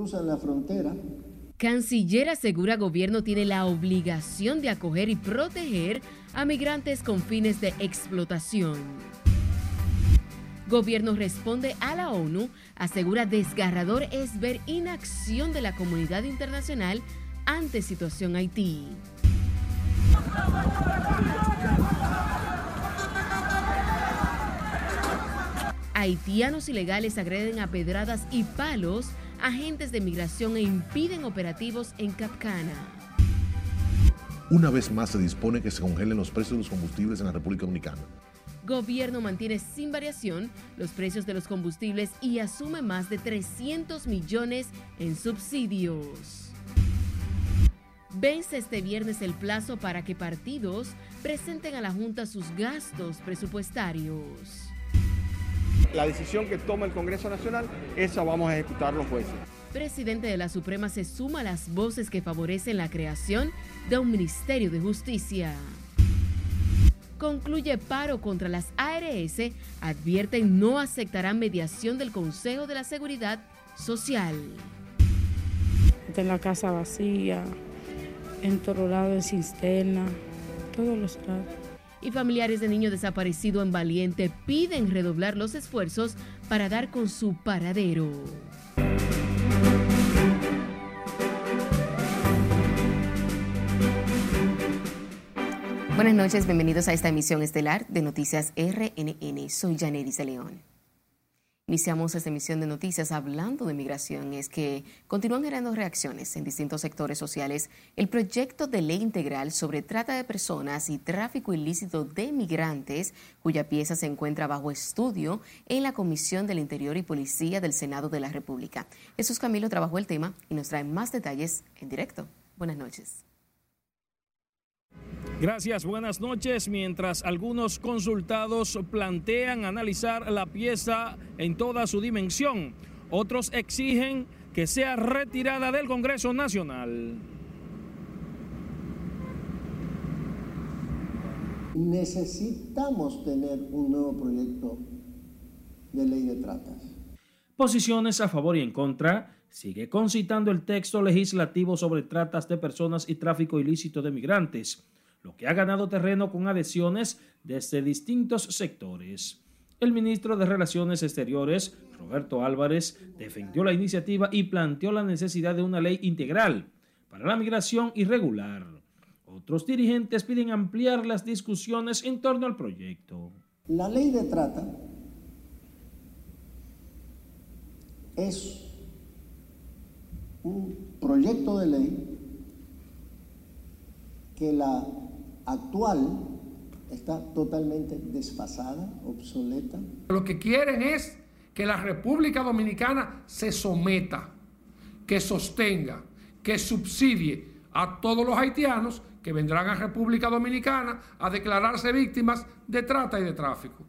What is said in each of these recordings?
cruzan la frontera. Canciller asegura gobierno tiene la obligación de acoger y proteger a migrantes con fines de explotación. Gobierno responde a la ONU, asegura desgarrador es ver inacción de la comunidad internacional ante situación Haití. Haitianos ilegales agreden a pedradas y palos agentes de migración e impiden operativos en Capcana. Una vez más se dispone que se congelen los precios de los combustibles en la República Dominicana. Gobierno mantiene sin variación los precios de los combustibles y asume más de 300 millones en subsidios. Vence este viernes el plazo para que partidos presenten a la Junta sus gastos presupuestarios. La decisión que toma el Congreso Nacional, esa vamos a ejecutar los jueces. Presidente de la Suprema se suma a las voces que favorecen la creación de un Ministerio de Justicia. Concluye paro contra las ARS, advierten no aceptarán mediación del Consejo de la Seguridad Social. En la casa vacía, en todo lado, en cisterna, todos los lados. Y familiares de niño desaparecido en Valiente piden redoblar los esfuerzos para dar con su paradero. Buenas noches, bienvenidos a esta emisión estelar de Noticias RNN. Soy Janeris León. Iniciamos esta emisión de noticias hablando de migración. Es que continúan generando reacciones en distintos sectores sociales el proyecto de ley integral sobre trata de personas y tráfico ilícito de migrantes, cuya pieza se encuentra bajo estudio en la Comisión del Interior y Policía del Senado de la República. Jesús Camilo trabajó el tema y nos trae más detalles en directo. Buenas noches. Gracias, buenas noches. Mientras algunos consultados plantean analizar la pieza en toda su dimensión, otros exigen que sea retirada del Congreso Nacional. Necesitamos tener un nuevo proyecto de ley de tratas. Posiciones a favor y en contra. Sigue concitando el texto legislativo sobre tratas de personas y tráfico ilícito de migrantes lo que ha ganado terreno con adhesiones desde distintos sectores. El ministro de Relaciones Exteriores, Roberto Álvarez, defendió la iniciativa y planteó la necesidad de una ley integral para la migración irregular. Otros dirigentes piden ampliar las discusiones en torno al proyecto. La ley de trata es un proyecto de ley que la actual está totalmente desfasada, obsoleta. Lo que quieren es que la República Dominicana se someta, que sostenga, que subsidie a todos los haitianos que vendrán a República Dominicana a declararse víctimas de trata y de tráfico.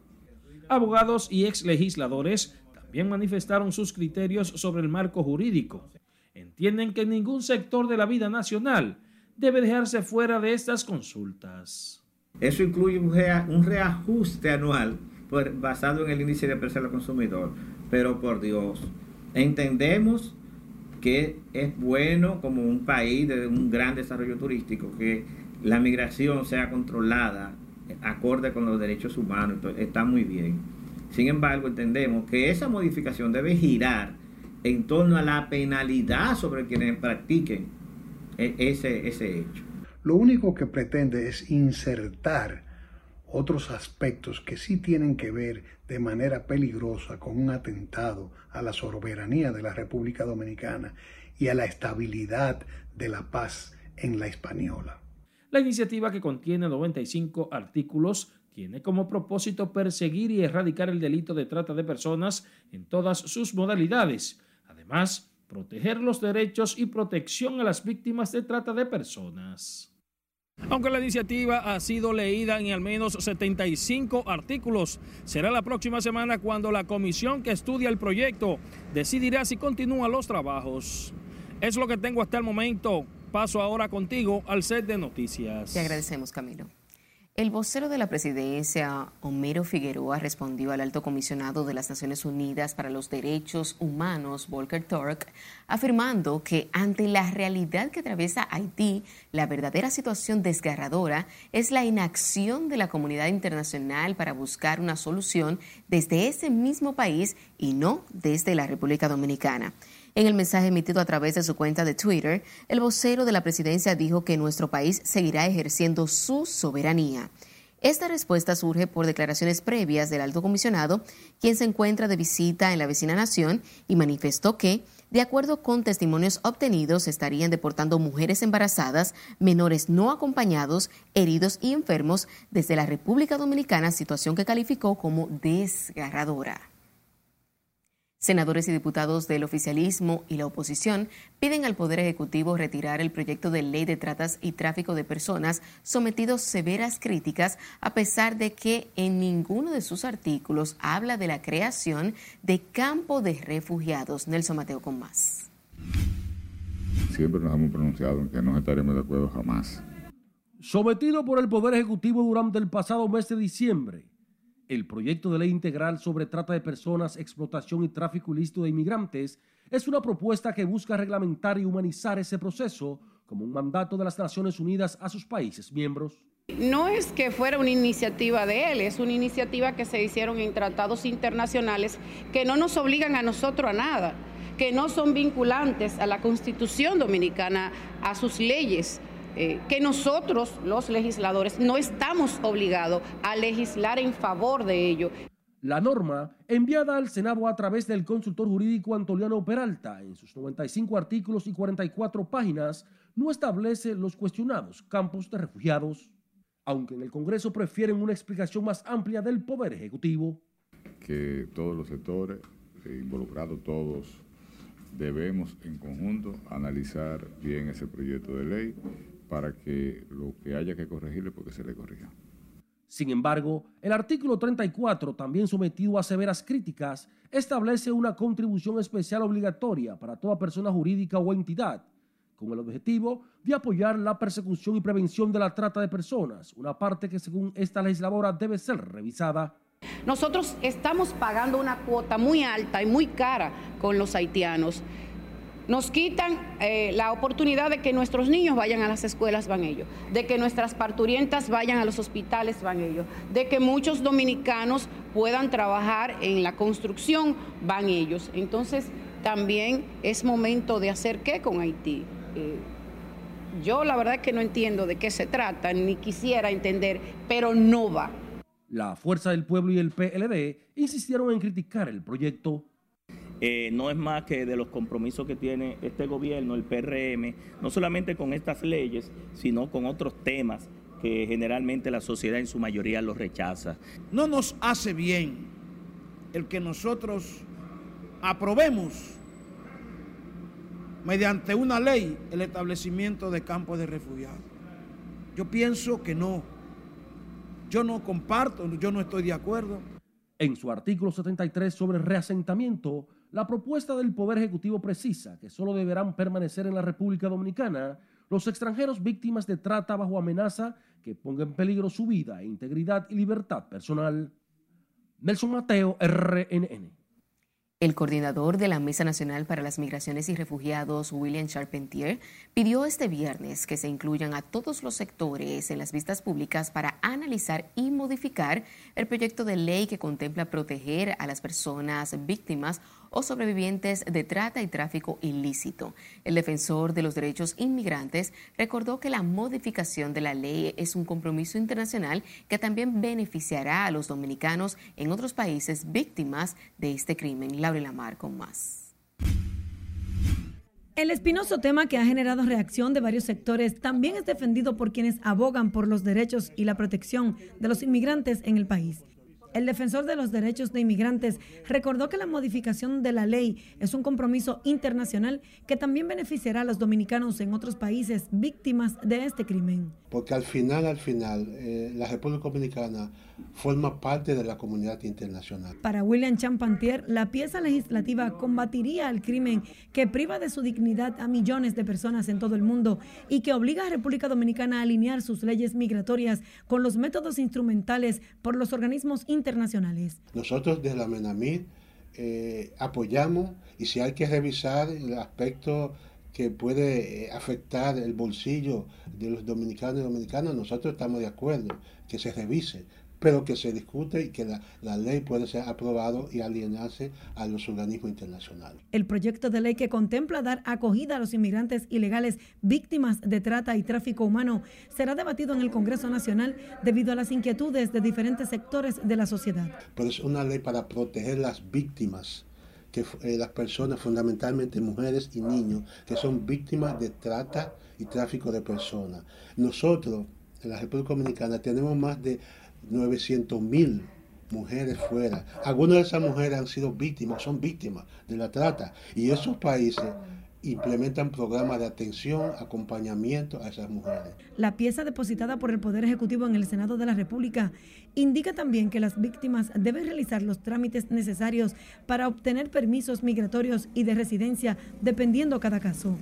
Abogados y ex legisladores también manifestaron sus criterios sobre el marco jurídico. Entienden que ningún sector de la vida nacional debe dejarse fuera de estas consultas. Eso incluye un, reajuste anual basado en el índice de precio del consumidor. Pero por Dios, entendemos que es bueno como un país de un gran desarrollo turístico que la migración sea controlada acorde con los derechos humanos, está muy bien. Sin embargo, entendemos que esa modificación debe girar en torno a la penalidad sobre quienes practiquen e, ese, ese hecho. Lo único que pretende es insertar otros aspectos que sí tienen que ver de manera peligrosa con un atentado a la soberanía de la República Dominicana y a la estabilidad de la paz en la española. La iniciativa que contiene 95 artículos tiene como propósito perseguir y erradicar el delito de trata de personas en todas sus modalidades. Además, proteger los derechos y protección a las víctimas de trata de personas. Aunque la iniciativa ha sido leída en al menos 75 artículos, será la próxima semana cuando la comisión que estudia el proyecto decidirá si continúan los trabajos. Es lo que tengo hasta el momento. Paso ahora contigo al set de noticias. Te agradecemos, Camilo. El vocero de la presidencia, Homero Figueroa, respondió al alto comisionado de las Naciones Unidas para los Derechos Humanos, Volker Turk, afirmando que ante la realidad que atraviesa Haití, la verdadera situación desgarradora es la inacción de la comunidad internacional para buscar una solución desde ese mismo país y no desde la República Dominicana. En el mensaje emitido a través de su cuenta de Twitter, el vocero de la presidencia dijo que nuestro país seguirá ejerciendo su soberanía. Esta respuesta surge por declaraciones previas del alto comisionado, quien se encuentra de visita en la vecina nación y manifestó que, de acuerdo con testimonios obtenidos, estarían deportando mujeres embarazadas, menores no acompañados, heridos y enfermos desde la República Dominicana, situación que calificó como desgarradora. Senadores y diputados del oficialismo y la oposición piden al Poder Ejecutivo retirar el proyecto de ley de tratas y tráfico de personas sometido severas críticas a pesar de que en ninguno de sus artículos habla de la creación de campo de refugiados. Nelson Mateo con más. Siempre nos hemos pronunciado en que no estaremos de acuerdo jamás. Sometido por el Poder Ejecutivo durante el pasado mes de diciembre, el proyecto de ley integral sobre trata de personas, explotación y tráfico ilícito de inmigrantes es una propuesta que busca reglamentar y humanizar ese proceso como un mandato de las Naciones Unidas a sus países miembros. No es que fuera una iniciativa de él, es una iniciativa que se hicieron en tratados internacionales que no nos obligan a nosotros a nada, que no son vinculantes a la Constitución dominicana, a sus leyes. Eh, que nosotros, los legisladores, no estamos obligados a legislar en favor de ello. La norma, enviada al Senado a través del consultor jurídico Antoliano Peralta, en sus 95 artículos y 44 páginas, no establece los cuestionados campos de refugiados, aunque en el Congreso prefieren una explicación más amplia del Poder Ejecutivo. Que todos los sectores, eh, involucrados todos, debemos en conjunto analizar bien ese proyecto de ley para que lo que haya que corregirle, porque se le corrija. Sin embargo, el artículo 34, también sometido a severas críticas, establece una contribución especial obligatoria para toda persona jurídica o entidad, con el objetivo de apoyar la persecución y prevención de la trata de personas, una parte que según esta legisladora debe ser revisada. Nosotros estamos pagando una cuota muy alta y muy cara con los haitianos nos quitan eh, la oportunidad de que nuestros niños vayan a las escuelas, van ellos, de que nuestras parturientas vayan a los hospitales, van ellos, de que muchos dominicanos puedan trabajar en la construcción, van ellos. Entonces, también es momento de hacer qué con Haití. Eh, yo la verdad es que no entiendo de qué se trata, ni quisiera entender, pero no va. La Fuerza del Pueblo y el PLD insistieron en criticar el proyecto eh, no es más que de los compromisos que tiene este gobierno, el PRM, no solamente con estas leyes, sino con otros temas que generalmente la sociedad en su mayoría los rechaza. No nos hace bien el que nosotros aprobemos mediante una ley el establecimiento de campos de refugiados. Yo pienso que no. Yo no comparto, yo no estoy de acuerdo. En su artículo 73 sobre reasentamiento, la propuesta del Poder Ejecutivo precisa que solo deberán permanecer en la República Dominicana los extranjeros víctimas de trata bajo amenaza que pongan en peligro su vida, integridad y libertad personal. Nelson Mateo, RNN. El coordinador de la Mesa Nacional para las Migraciones y Refugiados, William Charpentier, pidió este viernes que se incluyan a todos los sectores en las vistas públicas para analizar y modificar el proyecto de ley que contempla proteger a las personas víctimas o sobrevivientes de trata y tráfico ilícito. El defensor de los derechos inmigrantes recordó que la modificación de la ley es un compromiso internacional que también beneficiará a los dominicanos en otros países víctimas de este crimen. Laura Lamar con más. El espinoso tema que ha generado reacción de varios sectores también es defendido por quienes abogan por los derechos y la protección de los inmigrantes en el país. El defensor de los derechos de inmigrantes recordó que la modificación de la ley es un compromiso internacional que también beneficiará a los dominicanos en otros países víctimas de este crimen. Porque al final, al final, eh, la República Dominicana forma parte de la comunidad internacional. Para William Champantier, la pieza legislativa combatiría el crimen que priva de su dignidad a millones de personas en todo el mundo y que obliga a República Dominicana a alinear sus leyes migratorias con los métodos instrumentales por los organismos internacionales. Nosotros desde la MENAMID eh, apoyamos y si hay que revisar el aspecto que puede eh, afectar el bolsillo de los dominicanos y dominicanas, nosotros estamos de acuerdo que se revise, pero que se discute y que la, la, ley puede ser aprobado y alienarse a los organismos internacionales. El proyecto de ley que contempla dar acogida a los inmigrantes ilegales víctimas de trata y tráfico humano será debatido en el Congreso Nacional debido a las inquietudes de diferentes sectores de la sociedad. Pero es una ley para proteger las víctimas que eh, las personas, fundamentalmente mujeres y niños, que son víctimas de trata y tráfico de personas. Nosotros, en la República Dominicana, tenemos más de 900 mil mujeres fuera. Algunas de esas mujeres han sido víctimas, son víctimas de la trata. Y esos países implementan programas de atención, acompañamiento a esas mujeres. La pieza depositada por el Poder Ejecutivo en el Senado de la República indica también que las víctimas deben realizar los trámites necesarios para obtener permisos migratorios y de residencia, dependiendo cada caso.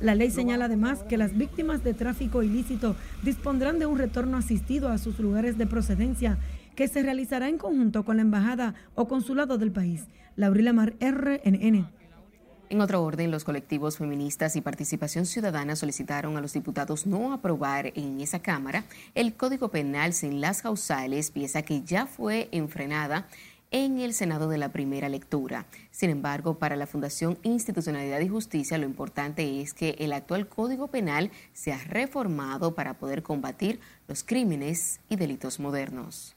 La ley señala además que las víctimas de tráfico ilícito dispondrán de un retorno asistido a sus lugares de procedencia que se realizará en conjunto con la embajada o consulado del país. Laurila Mar, RNN. En otro orden, los colectivos feministas y participación ciudadana solicitaron a los diputados no aprobar en esa Cámara el Código Penal sin las causales, pieza que ya fue enfrenada en el Senado de la primera lectura. Sin embargo, para la Fundación Institucionalidad y Justicia, lo importante es que el actual Código Penal sea reformado para poder combatir los crímenes y delitos modernos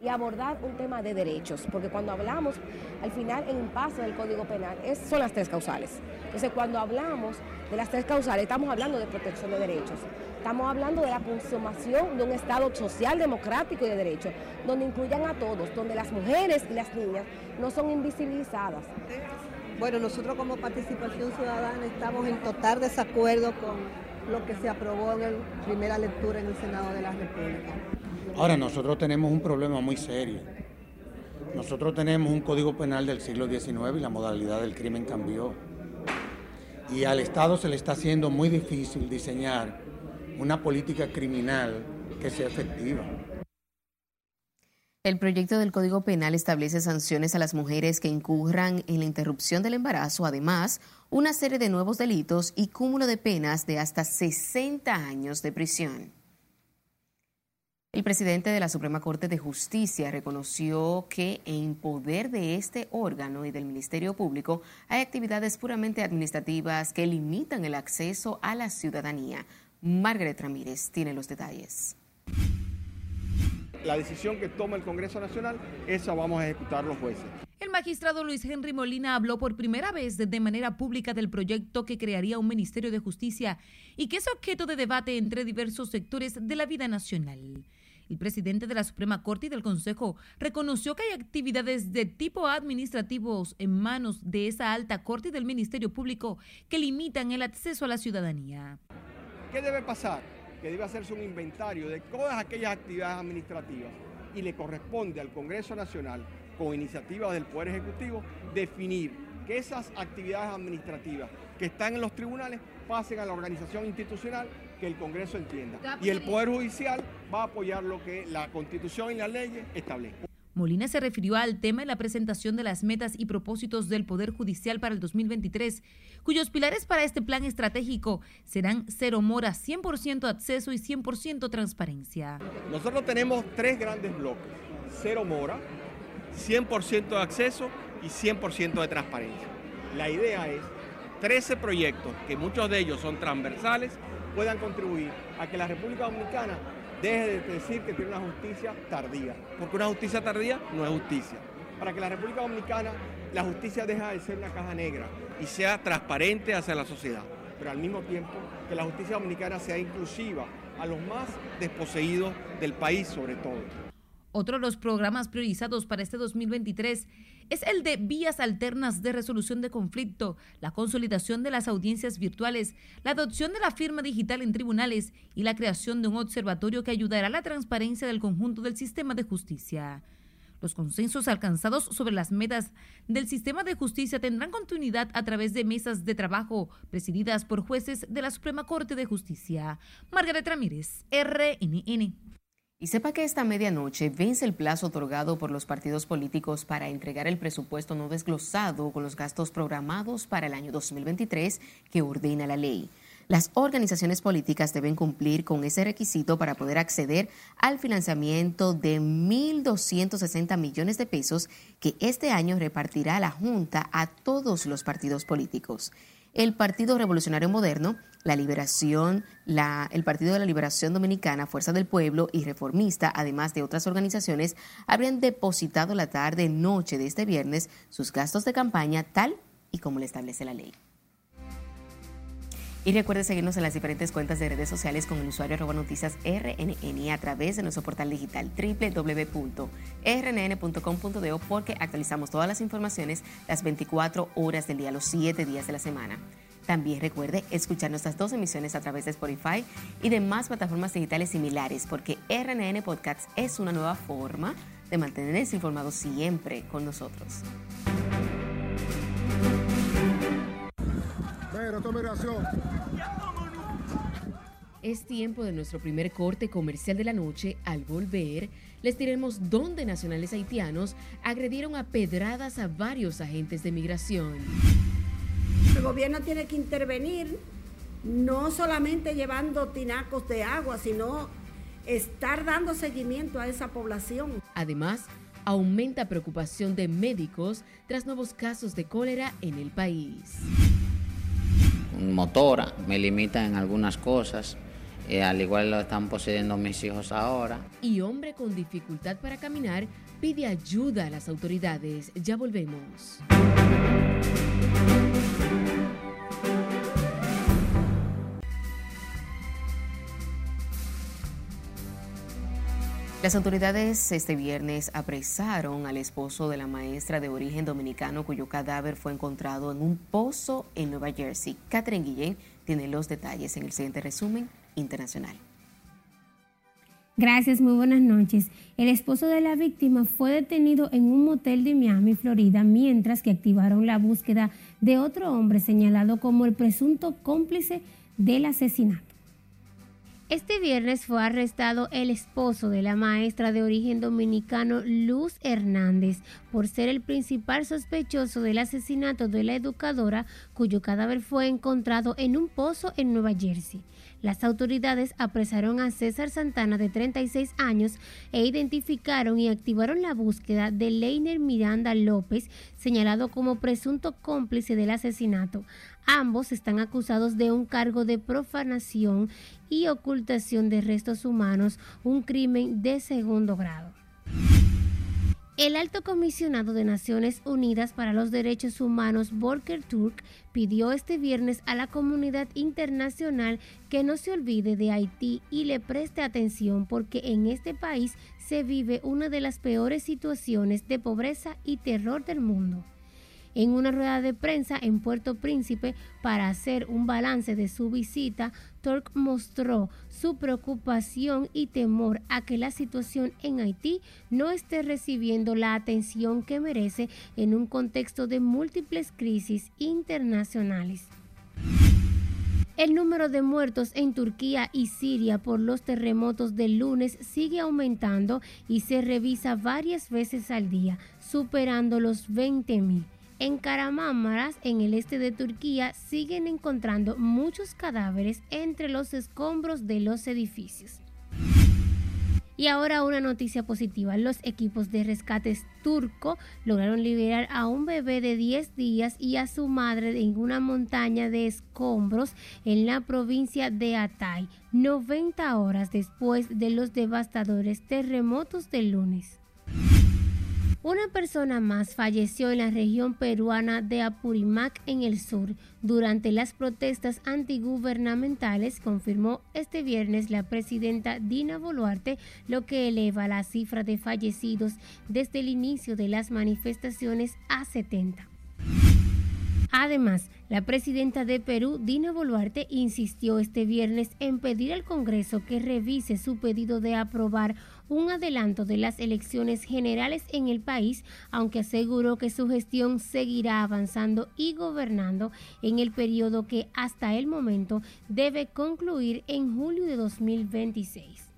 y abordar un tema de derechos, porque cuando hablamos, al final, en un paso del Código Penal, es, son las tres causales. Entonces, cuando hablamos de las tres causales, estamos hablando de protección de derechos, estamos hablando de la consumación de un Estado social, democrático y de derechos, donde incluyan a todos, donde las mujeres y las niñas no son invisibilizadas. Bueno, nosotros como participación ciudadana estamos en total desacuerdo con lo que se aprobó en la primera lectura en el Senado de la República. Ahora, nosotros tenemos un problema muy serio. Nosotros tenemos un código penal del siglo XIX y la modalidad del crimen cambió. Y al Estado se le está haciendo muy difícil diseñar una política criminal que sea efectiva. El proyecto del Código Penal establece sanciones a las mujeres que incurran en la interrupción del embarazo, además, una serie de nuevos delitos y cúmulo de penas de hasta 60 años de prisión. El presidente de la Suprema Corte de Justicia reconoció que en poder de este órgano y del Ministerio Público hay actividades puramente administrativas que limitan el acceso a la ciudadanía. Margaret Ramírez tiene los detalles. La decisión que toma el Congreso Nacional, esa vamos a ejecutar los jueces. El magistrado Luis Henry Molina habló por primera vez de manera pública del proyecto que crearía un Ministerio de Justicia y que es objeto de debate entre diversos sectores de la vida nacional. El presidente de la Suprema Corte y del Consejo reconoció que hay actividades de tipo administrativos en manos de esa alta corte y del Ministerio Público que limitan el acceso a la ciudadanía. ¿Qué debe pasar? Que debe hacerse un inventario de todas aquellas actividades administrativas y le corresponde al Congreso Nacional, con iniciativas del Poder Ejecutivo, definir que esas actividades administrativas que están en los tribunales pasen a la organización institucional que el Congreso entienda. Y el Poder Judicial va a apoyar lo que la Constitución y las leyes establecen. Molina se refirió al tema de la presentación de las metas y propósitos del Poder Judicial para el 2023, cuyos pilares para este plan estratégico serán cero mora, 100% acceso y 100% transparencia. Nosotros tenemos tres grandes bloques, cero mora, 100% de acceso y 100% de transparencia. La idea es 13 proyectos, que muchos de ellos son transversales, puedan contribuir a que la República Dominicana deje de decir que tiene una justicia tardía, porque una justicia tardía no es justicia. Para que la República Dominicana la justicia deje de ser una caja negra y sea transparente hacia la sociedad, pero al mismo tiempo que la justicia dominicana sea inclusiva a los más desposeídos del país sobre todo. Otro de los programas priorizados para este 2023 es el de vías alternas de resolución de conflicto, la consolidación de las audiencias virtuales, la adopción de la firma digital en tribunales y la creación de un observatorio que ayudará a la transparencia del conjunto del sistema de justicia. Los consensos alcanzados sobre las metas del sistema de justicia tendrán continuidad a través de mesas de trabajo presididas por jueces de la Suprema Corte de Justicia. Margaret Ramírez, RNN. Y sepa que esta medianoche vence el plazo otorgado por los partidos políticos para entregar el presupuesto no desglosado con los gastos programados para el año 2023 que ordena la ley. Las organizaciones políticas deben cumplir con ese requisito para poder acceder al financiamiento de 1.260 millones de pesos que este año repartirá la Junta a todos los partidos políticos. El Partido Revolucionario Moderno, la Liberación, el Partido de la Liberación Dominicana, Fuerza del Pueblo y Reformista, además de otras organizaciones, habrían depositado la tarde-noche de este viernes sus gastos de campaña tal y como le establece la ley. Y recuerde seguirnos en las diferentes cuentas de redes sociales con el usuario arroba noticias RNN a través de nuestro portal digital www.rnn.com.de porque actualizamos todas las informaciones las 24 horas del día, los 7 días de la semana. También recuerde escuchar nuestras dos emisiones a través de Spotify y demás plataformas digitales similares porque RNN Podcasts es una nueva forma de mantenerse informados siempre con nosotros. Es tiempo de nuestro primer corte comercial de la noche. Al volver, les diremos dónde nacionales haitianos agredieron a pedradas a varios agentes de migración. El gobierno tiene que intervenir, no solamente llevando tinacos de agua, sino estar dando seguimiento a esa población. Además, aumenta preocupación de médicos tras nuevos casos de cólera en el país motora, me limita en algunas cosas. Eh, al igual lo están poseyendo mis hijos ahora. Y hombre con dificultad para caminar pide ayuda a las autoridades. Ya volvemos. Las autoridades este viernes apresaron al esposo de la maestra de origen dominicano cuyo cadáver fue encontrado en un pozo en Nueva Jersey. Catherine Guillén tiene los detalles en el siguiente resumen internacional. Gracias, muy buenas noches. El esposo de la víctima fue detenido en un motel de Miami, Florida, mientras que activaron la búsqueda de otro hombre señalado como el presunto cómplice del asesinato. Este viernes fue arrestado el esposo de la maestra de origen dominicano Luz Hernández por ser el principal sospechoso del asesinato de la educadora cuyo cadáver fue encontrado en un pozo en Nueva Jersey. Las autoridades apresaron a César Santana de 36 años e identificaron y activaron la búsqueda de Leiner Miranda López, señalado como presunto cómplice del asesinato. Ambos están acusados de un cargo de profanación y ocultación de restos humanos, un crimen de segundo grado. El alto comisionado de Naciones Unidas para los Derechos Humanos, Volker Turk, pidió este viernes a la comunidad internacional que no se olvide de Haití y le preste atención porque en este país se vive una de las peores situaciones de pobreza y terror del mundo. En una rueda de prensa en Puerto Príncipe para hacer un balance de su visita, Turk mostró su preocupación y temor a que la situación en Haití no esté recibiendo la atención que merece en un contexto de múltiples crisis internacionales. El número de muertos en Turquía y Siria por los terremotos del lunes sigue aumentando y se revisa varias veces al día, superando los 20.000. En Karamámaras, en el este de Turquía, siguen encontrando muchos cadáveres entre los escombros de los edificios. Y ahora una noticia positiva. Los equipos de rescates turco lograron liberar a un bebé de 10 días y a su madre en una montaña de escombros en la provincia de Atay, 90 horas después de los devastadores terremotos del lunes. Una persona más falleció en la región peruana de Apurimac en el sur durante las protestas antigubernamentales, confirmó este viernes la presidenta Dina Boluarte, lo que eleva la cifra de fallecidos desde el inicio de las manifestaciones a 70. Además, la presidenta de Perú, Dina Boluarte, insistió este viernes en pedir al Congreso que revise su pedido de aprobar un adelanto de las elecciones generales en el país, aunque aseguró que su gestión seguirá avanzando y gobernando en el periodo que hasta el momento debe concluir en julio de 2026.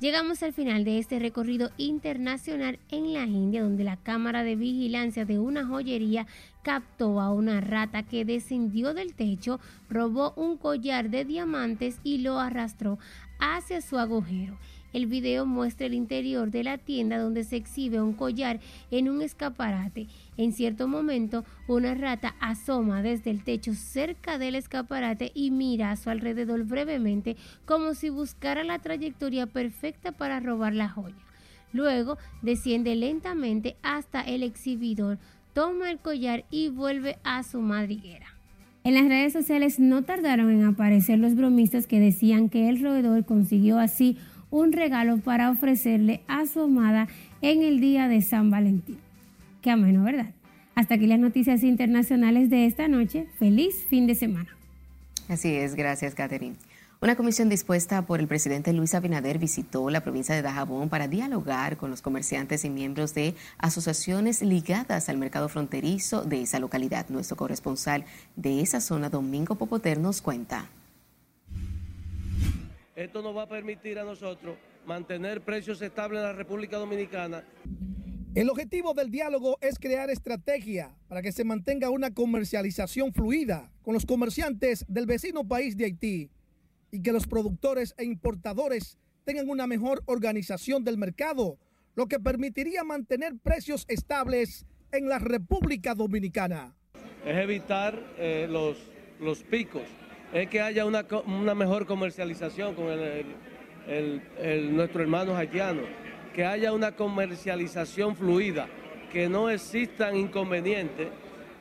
Llegamos al final de este recorrido internacional en la India, donde la cámara de vigilancia de una joyería captó a una rata que descendió del techo, robó un collar de diamantes y lo arrastró hacia su agujero. El video muestra el interior de la tienda donde se exhibe un collar en un escaparate. En cierto momento, una rata asoma desde el techo cerca del escaparate y mira a su alrededor brevemente como si buscara la trayectoria perfecta para robar la joya. Luego desciende lentamente hasta el exhibidor, toma el collar y vuelve a su madriguera. En las redes sociales no tardaron en aparecer los bromistas que decían que el roedor consiguió así un regalo para ofrecerle a su amada en el día de San Valentín. Qué ameno, ¿verdad? Hasta aquí las noticias internacionales de esta noche. Feliz fin de semana. Así es, gracias, Catherine. Una comisión dispuesta por el presidente Luis Abinader visitó la provincia de Dajabón para dialogar con los comerciantes y miembros de asociaciones ligadas al mercado fronterizo de esa localidad. Nuestro corresponsal de esa zona, Domingo Popoter, nos cuenta. Esto nos va a permitir a nosotros mantener precios estables en la República Dominicana. El objetivo del diálogo es crear estrategia para que se mantenga una comercialización fluida con los comerciantes del vecino país de Haití y que los productores e importadores tengan una mejor organización del mercado, lo que permitiría mantener precios estables en la República Dominicana. Es evitar eh, los, los picos es que haya una, mejor comercialización con el, nuestro hermano haitiano, que haya una comercialización fluida, que no existan inconvenientes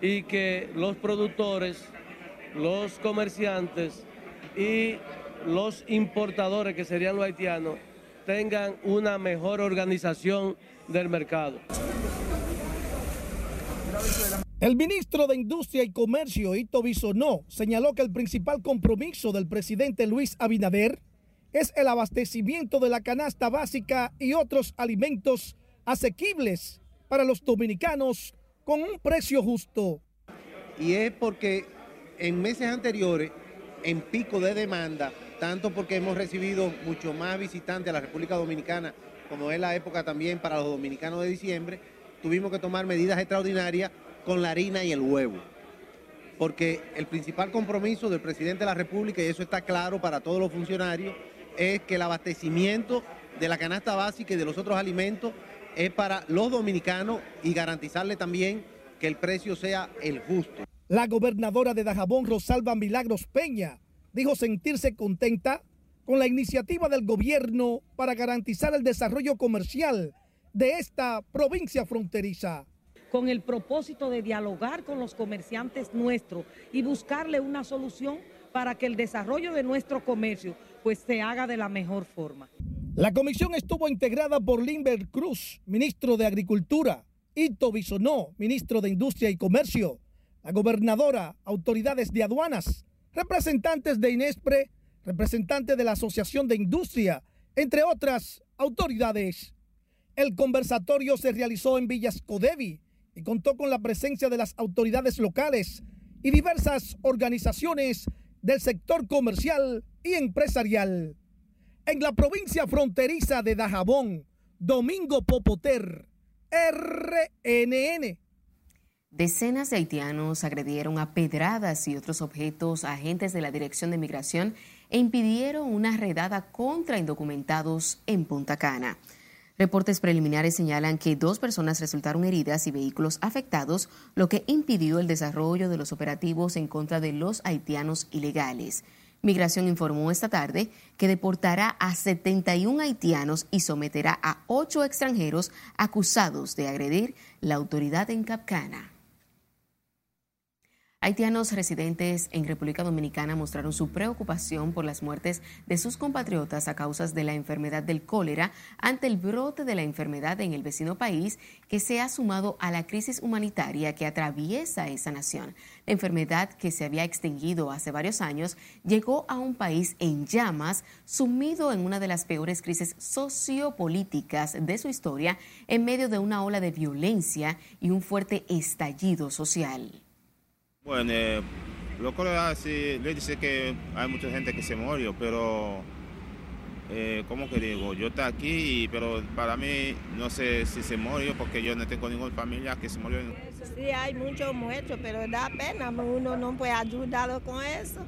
y que los productores, los comerciantes y los importadores, que serían los haitianos, tengan una mejor organización del mercado. El ministro de Industria y Comercio, Ito Bisonó, señaló que el principal compromiso del presidente Luis Abinader es el abastecimiento de la canasta básica y otros alimentos asequibles para los dominicanos con un precio justo. Y es porque en meses anteriores, en pico de demanda, tanto porque hemos recibido mucho más visitantes a la República Dominicana, como es la época también para los dominicanos de diciembre, tuvimos que tomar medidas extraordinarias con la harina y el huevo. Porque el principal compromiso del presidente de la República, y eso está claro para todos los funcionarios, es que el abastecimiento de la canasta básica y de los otros alimentos es para los dominicanos y garantizarle también que el precio sea el justo. La gobernadora de Dajabón, Rosalba Milagros Peña, dijo sentirse contenta con la iniciativa del gobierno para garantizar el desarrollo comercial de esta provincia fronteriza con el propósito de dialogar con los comerciantes nuestros y buscarle una solución para que el desarrollo de nuestro comercio pues se haga de la mejor forma. La comisión estuvo integrada por Limber Cruz, ministro de Agricultura, Ito Bisonó, ministro de Industria y Comercio, la gobernadora, autoridades de aduanas, representantes de Inespre, representantes de la Asociación de Industria, entre otras autoridades. El conversatorio se realizó en Villas Codevi, contó con la presencia de las autoridades locales y diversas organizaciones del sector comercial y empresarial. En la provincia fronteriza de Dajabón, Domingo Popoter, RNN. Decenas de haitianos agredieron a pedradas y otros objetos a agentes de la Dirección de Migración e impidieron una redada contra indocumentados en Punta Cana. Reportes preliminares señalan que dos personas resultaron heridas y vehículos afectados, lo que impidió el desarrollo de los operativos en contra de los haitianos ilegales. Migración informó esta tarde que deportará a 71 haitianos y someterá a 8 extranjeros acusados de agredir la autoridad en Capcana. Haitianos residentes en República Dominicana mostraron su preocupación por las muertes de sus compatriotas a causa de la enfermedad del cólera ante el brote de la enfermedad en el vecino país que se ha sumado a la crisis humanitaria que atraviesa esa nación. La enfermedad que se había extinguido hace varios años llegó a un país en llamas, sumido en una de las peores crisis sociopolíticas de su historia en medio de una ola de violencia y un fuerte estallido social. Bueno, eh, lo que le dice que hay mucha gente que se murió, pero, eh, ¿cómo que digo? Yo estoy aquí, pero para mí no sé si se murió porque yo no tengo ninguna familia que se murió. Sí, hay muchos muertos, pero da pena, uno no puede ayudar con eso.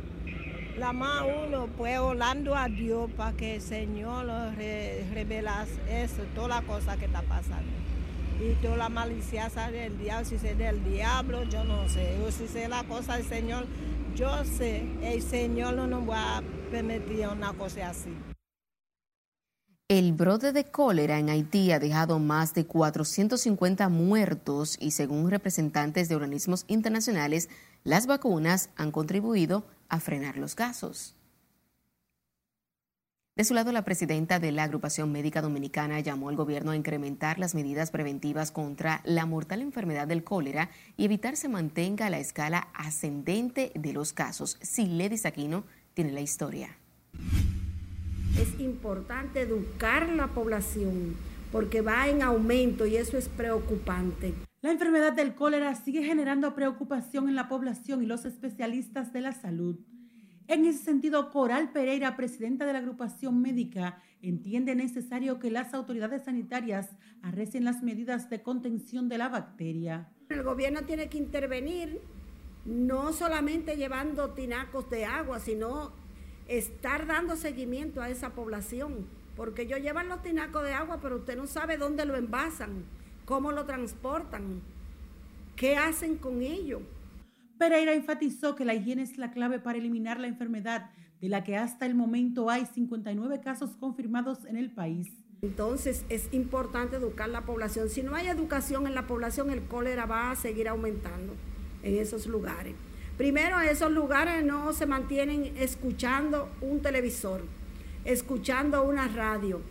La más uno puede orando a Dios para que el Señor revele eso, toda la cosa que está pasando y toda la malicia del diablo, si es del diablo, yo no sé, o si es la cosa del Señor, yo sé, el Señor no nos va a permitir una cosa así. El brote de cólera en Haití ha dejado más de 450 muertos y según representantes de organismos internacionales, las vacunas han contribuido a frenar los casos. De su lado, la presidenta de la Agrupación Médica Dominicana llamó al gobierno a incrementar las medidas preventivas contra la mortal enfermedad del cólera y evitar se mantenga la escala ascendente de los casos. Siledis Aquino tiene la historia. Es importante educar la población porque va en aumento y eso es preocupante. La enfermedad del cólera sigue generando preocupación en la población y los especialistas de la salud. En ese sentido, Coral Pereira, presidenta de la agrupación médica, entiende necesario que las autoridades sanitarias arrecen las medidas de contención de la bacteria. El gobierno tiene que intervenir, no solamente llevando tinacos de agua, sino estar dando seguimiento a esa población, porque ellos llevan los tinacos de agua, pero usted no sabe dónde lo envasan, cómo lo transportan, qué hacen con ello. Pereira enfatizó que la higiene es la clave para eliminar la enfermedad, de la que hasta el momento hay 59 casos confirmados en el país. Entonces es importante educar la población. Si no hay educación en la población, el cólera va a seguir aumentando en esos lugares. Primero, esos lugares no se mantienen escuchando un televisor, escuchando una radio.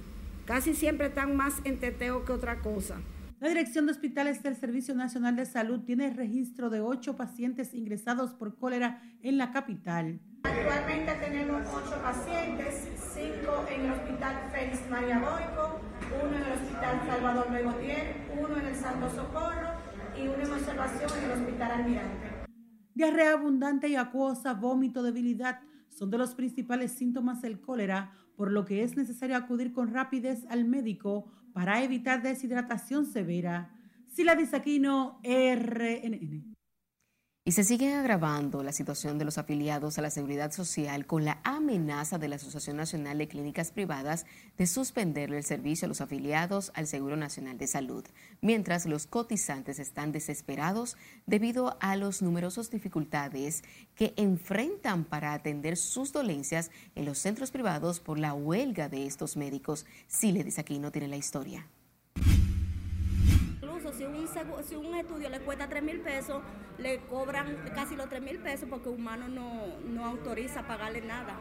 Casi siempre están más en teteo que otra cosa. La Dirección de Hospitales del Servicio Nacional de Salud tiene registro de ocho pacientes ingresados por cólera en la capital. Actualmente tenemos ocho pacientes, cinco en el Hospital Félix María Boico, uno en el Hospital Salvador Begotier, uno en el Santo Socorro y uno en observación en el Hospital Almirante. Diarrea abundante y acuosa, vómito, debilidad son de los principales síntomas del cólera, por lo que es necesario acudir con rapidez al médico para evitar deshidratación severa. Sila Disaquino, RNN. Y se sigue agravando la situación de los afiliados a la Seguridad Social con la amenaza de la Asociación Nacional de Clínicas Privadas de suspenderle el servicio a los afiliados al Seguro Nacional de Salud, mientras los cotizantes están desesperados debido a los numerosos dificultades que enfrentan para atender sus dolencias en los centros privados por la huelga de estos médicos. Si le dice aquí, no tiene la historia si un, si un estudio le cuesta 3 mil pesos, le cobran casi los 3 mil pesos porque humano no, no autoriza pagarle nada.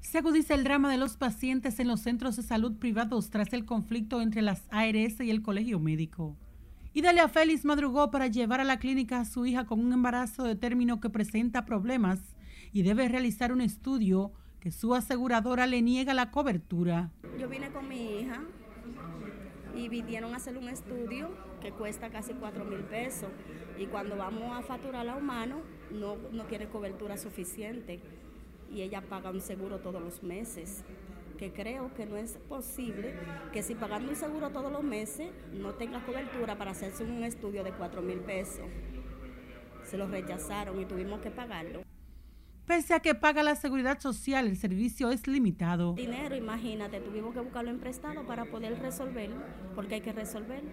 Se agudiza el drama de los pacientes en los centros de salud privados tras el conflicto entre las ARS y el colegio médico. Idalia Félix madrugó para llevar a la clínica a su hija con un embarazo de término que presenta problemas y debe realizar un estudio que su aseguradora le niega la cobertura. Yo vine con mi hija y vinieron a hacer un estudio que cuesta casi 4 mil pesos y cuando vamos a facturar a humano no, no tiene cobertura suficiente y ella paga un seguro todos los meses que creo que no es posible que si pagando un seguro todos los meses no tenga cobertura para hacerse un estudio de 4 mil pesos. Se lo rechazaron y tuvimos que pagarlo. Pese a que paga la seguridad social, el servicio es limitado. Dinero, imagínate, tuvimos que buscarlo en prestado para poder resolverlo, porque hay que resolverlo.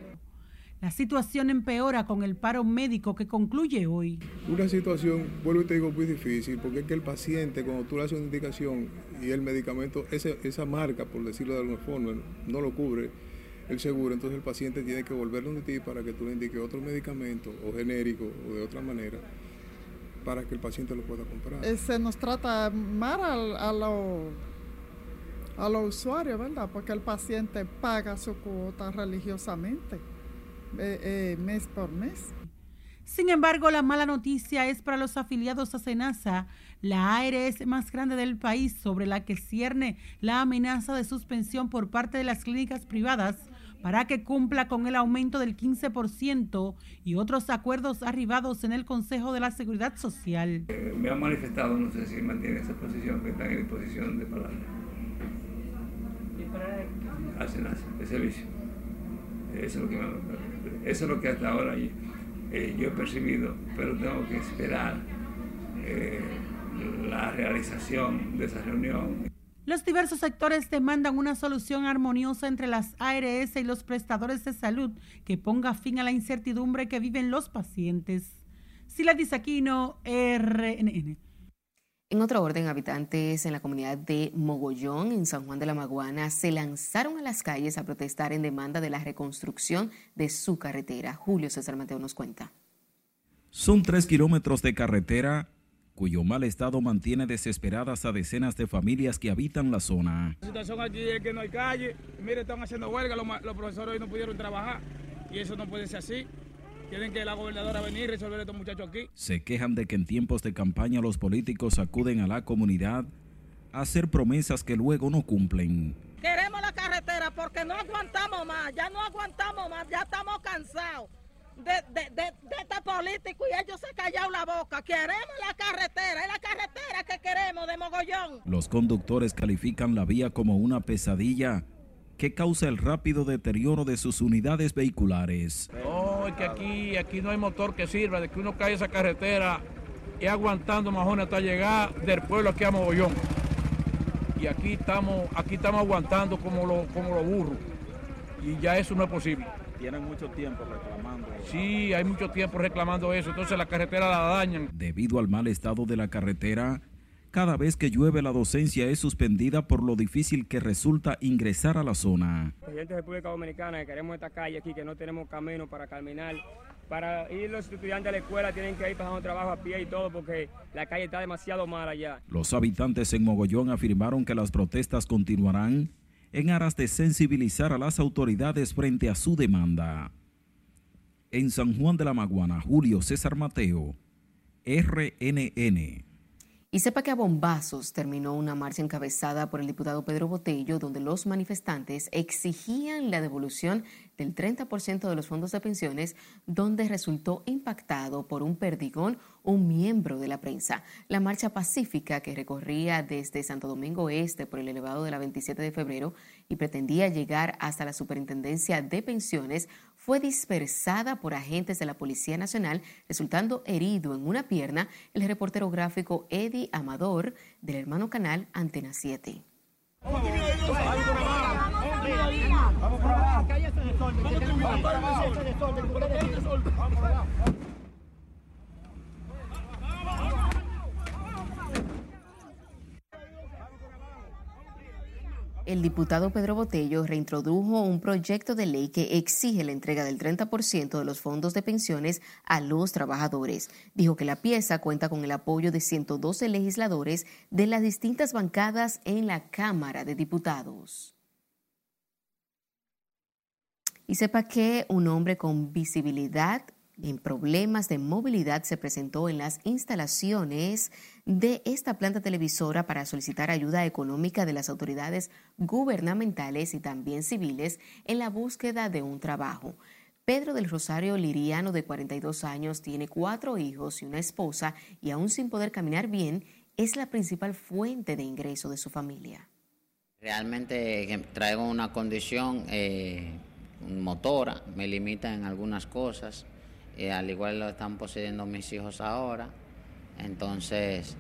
La situación empeora con el paro médico que concluye hoy. Una situación, vuelvo y te digo, muy difícil, porque es que el paciente, cuando tú le haces una indicación y el medicamento, esa marca, por decirlo de alguna forma, no lo cubre el seguro, entonces el paciente tiene que volverlo a ti para que tú le indiques otro medicamento o genérico o de otra manera para que el paciente lo pueda comprar. Eh, se nos trata mal a, a los a los usuarios, ¿verdad? Porque el paciente paga su cuota religiosamente eh, eh, mes por mes. Sin embargo, la mala noticia es para los afiliados a Senasa, la ARS más grande del país, sobre la que cierne la amenaza de suspensión por parte de las clínicas privadas para que cumpla con el aumento del 15% y otros acuerdos arribados en el Consejo de la Seguridad Social. Eh, me ha manifestado, no sé si mantiene esa posición, que está en disposición de pagar. Hacen, el servicio. Eso es lo que, eso es lo que hasta ahora eh, yo he percibido, pero tengo que esperar eh, la realización de esa reunión. Los diversos sectores demandan una solución armoniosa entre las ARS y los prestadores de salud que ponga fin a la incertidumbre que viven los pacientes. Sila Disaquino, RNN. En otro orden, habitantes en la comunidad de Mogollón, en San Juan de la Maguana, se lanzaron a las calles a protestar en demanda de la reconstrucción de su carretera. Julio César Mateo nos cuenta. Son tres kilómetros de carretera cuyo mal estado mantiene desesperadas a decenas de familias que habitan la zona. La situación aquí es que no hay calle, mire, están haciendo huelga, los, profesores hoy no pudieron trabajar y eso no puede ser así. Tienen que la gobernadora venir y resolver a estos muchachos aquí. Se quejan de que en tiempos de campaña los políticos acuden a la comunidad a hacer promesas que luego no cumplen. Queremos la carretera porque no aguantamos más, ya no aguantamos más, ya estamos cansados de, de, de, este político y ellos se callaron la boca. Queremos la carretera, es la carretera que queremos de Mogollón. Los conductores califican la vía como una pesadilla que causa el rápido deterioro de sus unidades vehiculares. No, es que aquí, aquí no hay motor que sirva, de que uno cae esa carretera y aguantando más hasta llegar del pueblo aquí a Mogollón. Y aquí estamos, aquí estamos aguantando como los como los burros. Y ya eso no es posible tienen mucho tiempo reclamando. Sí, hay mucho tiempo reclamando eso, entonces la carretera la dañan. Debido al mal estado de la carretera, cada vez que llueve la docencia es suspendida por lo difícil que resulta ingresar a la zona. Presidente de República Dominicana, que queremos esta calle aquí, que no tenemos camino para caminar. Para ir los estudiantes a la escuela tienen que ir pasando trabajo a pie y todo porque la calle está demasiado mala ya. Los habitantes en Mogollón afirmaron que las protestas continuarán en aras de sensibilizar a las autoridades frente a su demanda. En San Juan de la Maguana, Julio César Mateo, RNN. Y sepa que a bombazos terminó una marcha encabezada por el diputado Pedro Botello, donde los manifestantes exigían la devolución del 30% de los fondos de pensiones, donde resultó impactado por un perdigón un miembro de la prensa. La marcha pacífica que recorría desde Santo Domingo Este por el elevado de la 27 de febrero y pretendía llegar hasta la Superintendencia de Pensiones fue dispersada por agentes de la Policía Nacional, resultando herido en una pierna el reportero gráfico Eddie Amador del hermano canal Antena 7. El diputado Pedro Botello reintrodujo un proyecto de ley que exige la entrega del 30% de los fondos de pensiones a los trabajadores. Dijo que la pieza cuenta con el apoyo de 112 legisladores de las distintas bancadas en la Cámara de Diputados. Y sepa que un hombre con visibilidad en problemas de movilidad se presentó en las instalaciones de esta planta televisora para solicitar ayuda económica de las autoridades gubernamentales y también civiles en la búsqueda de un trabajo. Pedro del Rosario Liriano, de 42 años, tiene cuatro hijos y una esposa y aún sin poder caminar bien, es la principal fuente de ingreso de su familia. Realmente traigo una condición eh, motora, me limita en algunas cosas eh, al igual lo están poseyendo mis hijos ahora. Entonces,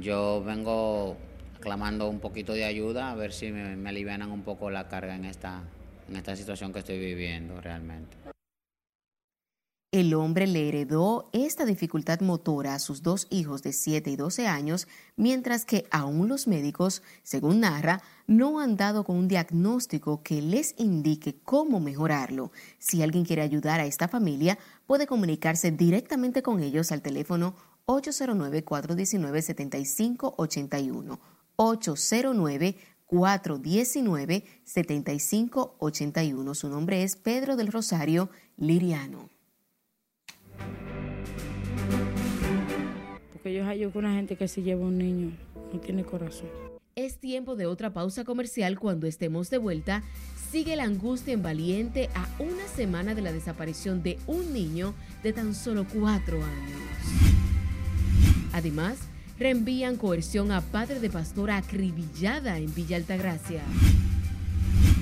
yo vengo clamando un poquito de ayuda a ver si me, me alivianan un poco la carga en esta, en esta situación que estoy viviendo realmente. El hombre le heredó esta dificultad motora a sus dos hijos de 7 y 12 años, mientras que aún los médicos, según narra, no han dado con un diagnóstico que les indique cómo mejorarlo. Si alguien quiere ayudar a esta familia, puede comunicarse directamente con ellos al teléfono 809-419-7581. 809-419-7581. Su nombre es Pedro del Rosario Liriano. Porque yo hallo con una gente que se lleva un niño, no tiene corazón. Es tiempo de otra pausa comercial cuando estemos de vuelta. Sigue la angustia en Valiente a una semana de la desaparición de un niño de tan solo cuatro años. Además, reenvían coerción a padre de pastora acribillada en Villa Altagracia.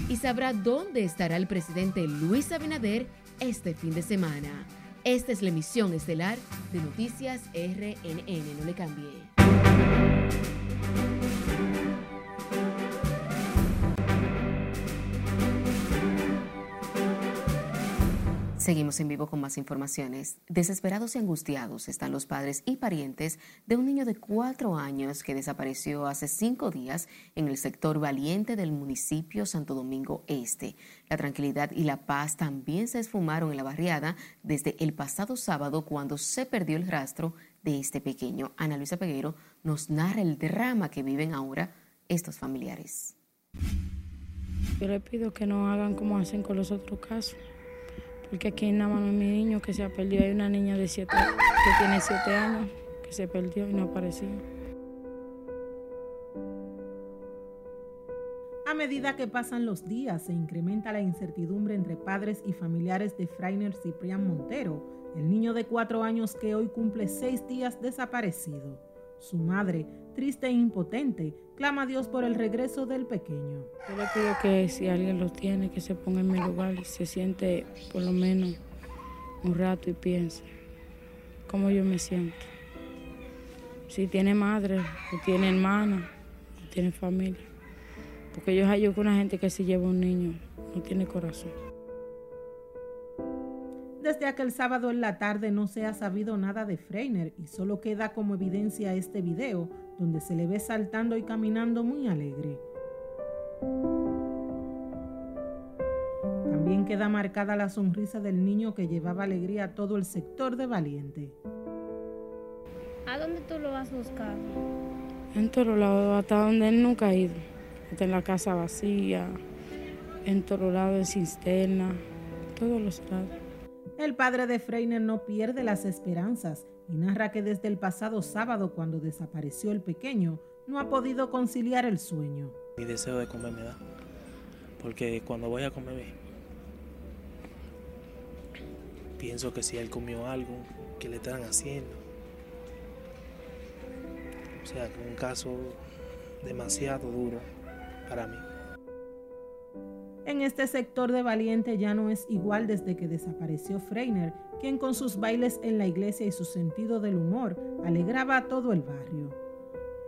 Y sabrá dónde estará el presidente Luis Abinader este fin de semana. Esta es la emisión estelar de Noticias RNN. No le cambie. Seguimos en vivo con más informaciones. Desesperados y angustiados están los padres y parientes de un niño de cuatro años que desapareció hace cinco días en el sector valiente del municipio Santo Domingo Este. La tranquilidad y la paz también se esfumaron en la barriada desde el pasado sábado cuando se perdió el rastro de este pequeño. Ana Luisa Peguero nos narra el drama que viven ahora estos familiares. Yo le pido que no hagan como hacen con los otros casos porque aquí nada más mi niño que se ha perdido. Hay una niña de siete, que tiene siete años que se perdió y no apareció. A medida que pasan los días, se incrementa la incertidumbre entre padres y familiares de Frainer Ciprián Montero, el niño de cuatro años que hoy cumple seis días desaparecido. Su madre, triste e impotente, clama a Dios por el regreso del pequeño. Yo le pido que si alguien lo tiene, que se ponga en mi lugar y se siente por lo menos un rato y piense cómo yo me siento. Si tiene madre, o tiene hermana, o tiene familia. Porque yo hallo con una gente que se lleva un niño, no tiene corazón. Desde aquel sábado en la tarde no se ha sabido nada de Freiner y solo queda como evidencia este video donde se le ve saltando y caminando muy alegre. También queda marcada la sonrisa del niño que llevaba alegría a todo el sector de Valiente. ¿A dónde tú lo vas a buscar? En todos lados, hasta donde él nunca ha ido. Hasta en la casa vacía, en todos lados, en cisterna, todos los lados. El padre de Freiner no pierde las esperanzas y narra que desde el pasado sábado, cuando desapareció el pequeño, no ha podido conciliar el sueño. Mi deseo de comer me da, porque cuando voy a comer pienso que si él comió algo, que le están haciendo. O sea, un caso demasiado duro para mí. En este sector de Valiente ya no es igual desde que desapareció Freiner, quien con sus bailes en la iglesia y su sentido del humor alegraba a todo el barrio.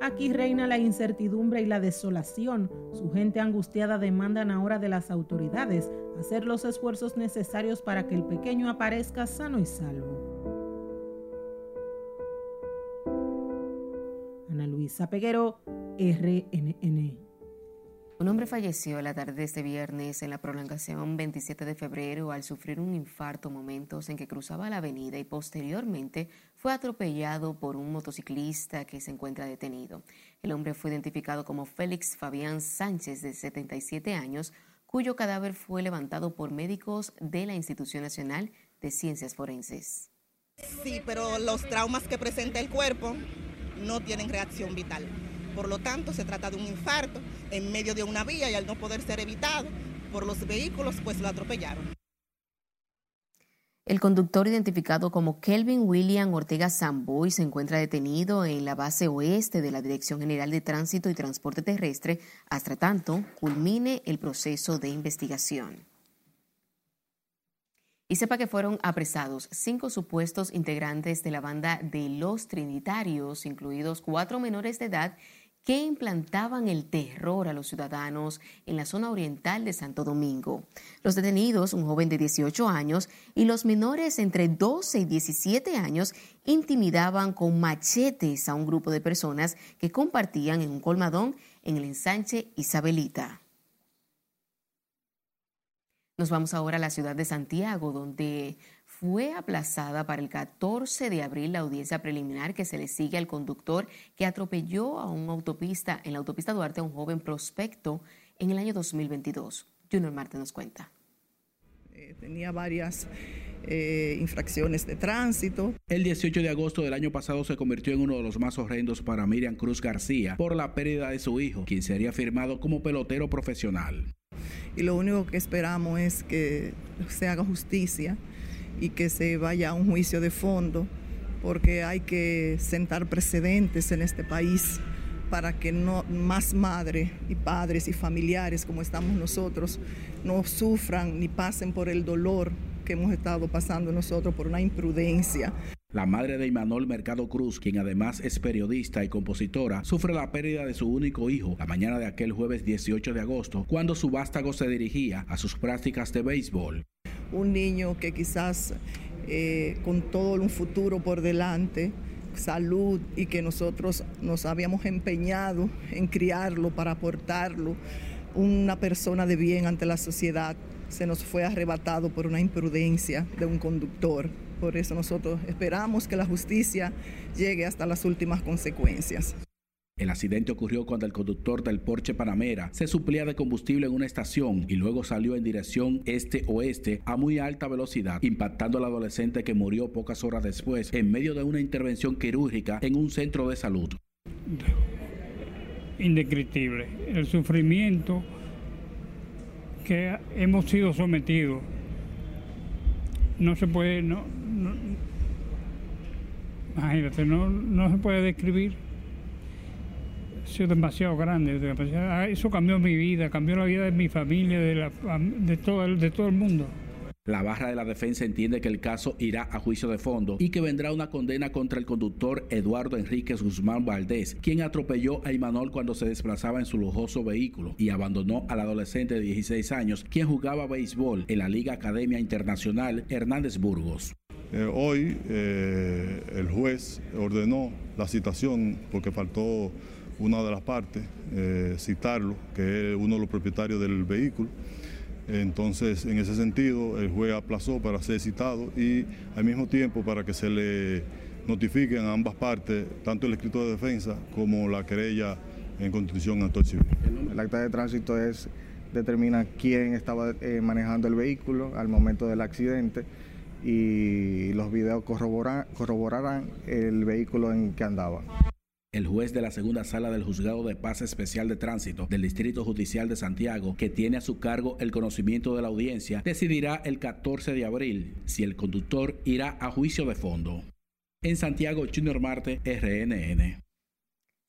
Aquí reina la incertidumbre y la desolación. Su gente angustiada demandan ahora de las autoridades hacer los esfuerzos necesarios para que el pequeño aparezca sano y salvo. Ana Luisa Peguero, RNN. Un hombre falleció la tarde de este viernes en la prolongación 27 de febrero al sufrir un infarto momentos en que cruzaba la avenida y posteriormente fue atropellado por un motociclista que se encuentra detenido. El hombre fue identificado como Félix Fabián Sánchez, de 77 años, cuyo cadáver fue levantado por médicos de la Institución Nacional de Ciencias Forenses. Sí, pero los traumas que presenta el cuerpo no tienen reacción vital. Por lo tanto, se trata de un infarto en medio de una vía y al no poder ser evitado por los vehículos, pues lo atropellaron. El conductor identificado como Kelvin William Ortega Samboy se encuentra detenido en la base oeste de la Dirección General de Tránsito y Transporte Terrestre hasta tanto culmine el proceso de investigación. Y sepa que fueron apresados cinco supuestos integrantes de la banda de los Trinitarios, incluidos cuatro menores de edad que implantaban el terror a los ciudadanos en la zona oriental de Santo Domingo. Los detenidos, un joven de 18 años y los menores entre 12 y 17 años, intimidaban con machetes a un grupo de personas que compartían en un colmadón en el ensanche Isabelita. Nos vamos ahora a la ciudad de Santiago, donde fue aplazada para el 14 de abril la audiencia preliminar que se le sigue al conductor que atropelló a un autopista en la autopista Duarte a un joven prospecto en el año 2022. Junior Marte nos cuenta. Eh, tenía varias eh, infracciones de tránsito. El 18 de agosto del año pasado se convirtió en uno de los más horrendos para Miriam Cruz García por la pérdida de su hijo, quien sería firmado como pelotero profesional. Y lo único que esperamos es que se haga justicia y que se vaya a un juicio de fondo, porque hay que sentar precedentes en este país para que no más madres y padres y familiares como estamos nosotros no sufran ni pasen por el dolor que hemos estado pasando nosotros por una imprudencia. La madre de Imanol Mercado Cruz, quien además es periodista y compositora, sufre la pérdida de su único hijo la mañana de aquel jueves 18 de agosto, cuando su vástago se dirigía a sus prácticas de béisbol un niño que quizás eh, con todo un futuro por delante, salud y que nosotros nos habíamos empeñado en criarlo para aportarlo, una persona de bien ante la sociedad, se nos fue arrebatado por una imprudencia de un conductor. Por eso nosotros esperamos que la justicia llegue hasta las últimas consecuencias. El accidente ocurrió cuando el conductor del Porsche Panamera se suplía de combustible en una estación y luego salió en dirección este-oeste a muy alta velocidad, impactando al adolescente que murió pocas horas después en medio de una intervención quirúrgica en un centro de salud. Indescriptible. El sufrimiento que hemos sido sometidos no se puede, no, imagínate, no, no se puede describir sido demasiado grande. Ah, eso cambió mi vida, cambió la vida de mi familia, de, de, todo, de todo el mundo. La barra de la defensa entiende que el caso irá a juicio de fondo y que vendrá una condena contra el conductor Eduardo Enríquez Guzmán Valdés, quien atropelló a Imanol cuando se desplazaba en su lujoso vehículo y abandonó al adolescente de 16 años, quien jugaba béisbol en la Liga Academia Internacional Hernández Burgos. Eh, hoy eh, el juez ordenó la citación porque faltó una de las partes, eh, citarlo, que es uno de los propietarios del vehículo. Entonces, en ese sentido, el juez aplazó para ser citado y al mismo tiempo para que se le notifiquen a ambas partes, tanto el escrito de defensa como la querella en constitución ante civil. El acta de tránsito es determina quién estaba eh, manejando el vehículo al momento del accidente y los videos corroborarán el vehículo en que andaba. El juez de la segunda sala del Juzgado de Paz Especial de Tránsito del Distrito Judicial de Santiago, que tiene a su cargo el conocimiento de la audiencia, decidirá el 14 de abril si el conductor irá a juicio de fondo. En Santiago, Junior Marte, RNN.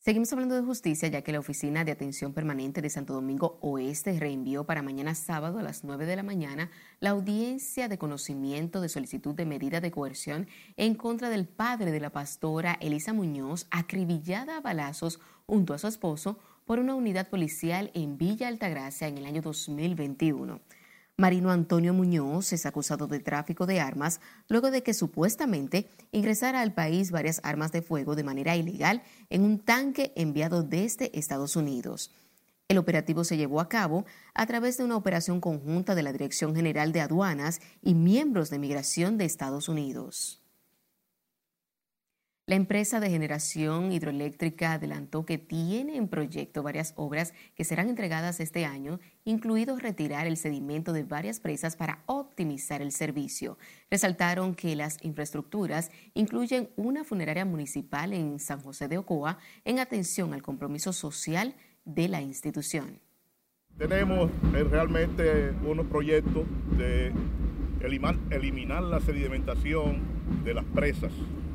Seguimos hablando de justicia ya que la Oficina de Atención Permanente de Santo Domingo Oeste reenvió para mañana sábado a las 9 de la mañana la audiencia de conocimiento de solicitud de medida de coerción en contra del padre de la pastora Elisa Muñoz, acribillada a balazos junto a su esposo por una unidad policial en Villa Altagracia en el año 2021. Marino Antonio Muñoz es acusado de tráfico de armas luego de que supuestamente ingresara al país varias armas de fuego de manera ilegal en un tanque enviado desde Estados Unidos. El operativo se llevó a cabo a través de una operación conjunta de la Dirección General de Aduanas y miembros de Migración de Estados Unidos. La empresa de generación hidroeléctrica adelantó que tiene en proyecto varias obras que serán entregadas este año, incluido retirar el sedimento de varias presas para optimizar el servicio. Resaltaron que las infraestructuras incluyen una funeraria municipal en San José de Ocoa en atención al compromiso social de la institución. Tenemos eh, realmente unos proyectos de eliminar la sedimentación de las presas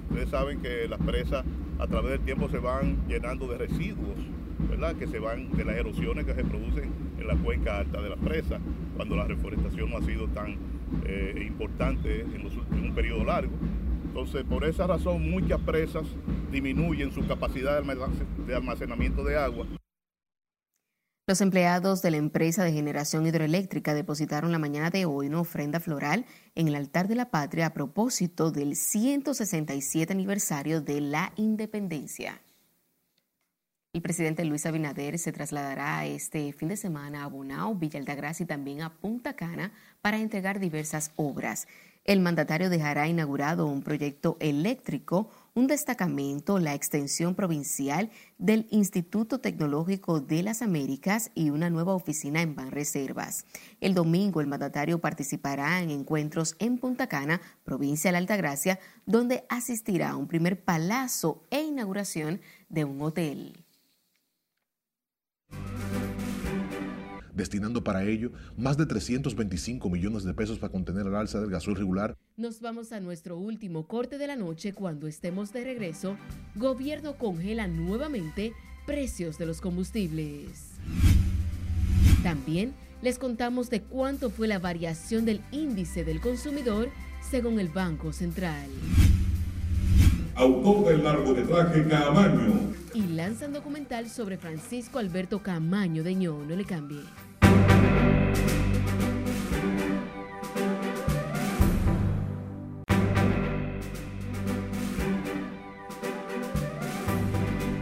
Ustedes saben que las presas a través del tiempo se van llenando de residuos, ¿verdad? Que se van de las erosiones que se producen en la cuenca alta de las presas, cuando la reforestación no ha sido tan eh, importante en, un periodo largo. Entonces, por esa razón, muchas presas disminuyen su capacidad de almacenamiento de agua. Los empleados de la empresa de generación hidroeléctrica depositaron la mañana de hoy una ofrenda floral en el altar de la patria a propósito del 167 aniversario de la independencia. El presidente Luis Abinader se trasladará este fin de semana a Bonao, Villa Altagracia y también a Punta Cana para entregar diversas obras. El mandatario dejará inaugurado un proyecto eléctrico, un destacamento, la extensión provincial del Instituto Tecnológico de las Américas y una nueva oficina en Banreservas. El domingo el mandatario participará en encuentros en Punta Cana, provincia de la Altagracia, donde asistirá a un primer palazo e inauguración de un hotel. Destinando para ello más de 325 millones de pesos para contener el alza del gasoil regular. Nos vamos a nuestro último corte de la noche cuando estemos de regreso. Gobierno congela nuevamente precios de los combustibles. También les contamos de cuánto fue la variación del índice del consumidor según el Banco Central. Autor del largometraje Camaño. Y lanzan documental sobre Francisco Alberto Camaño de Ño. No le cambie.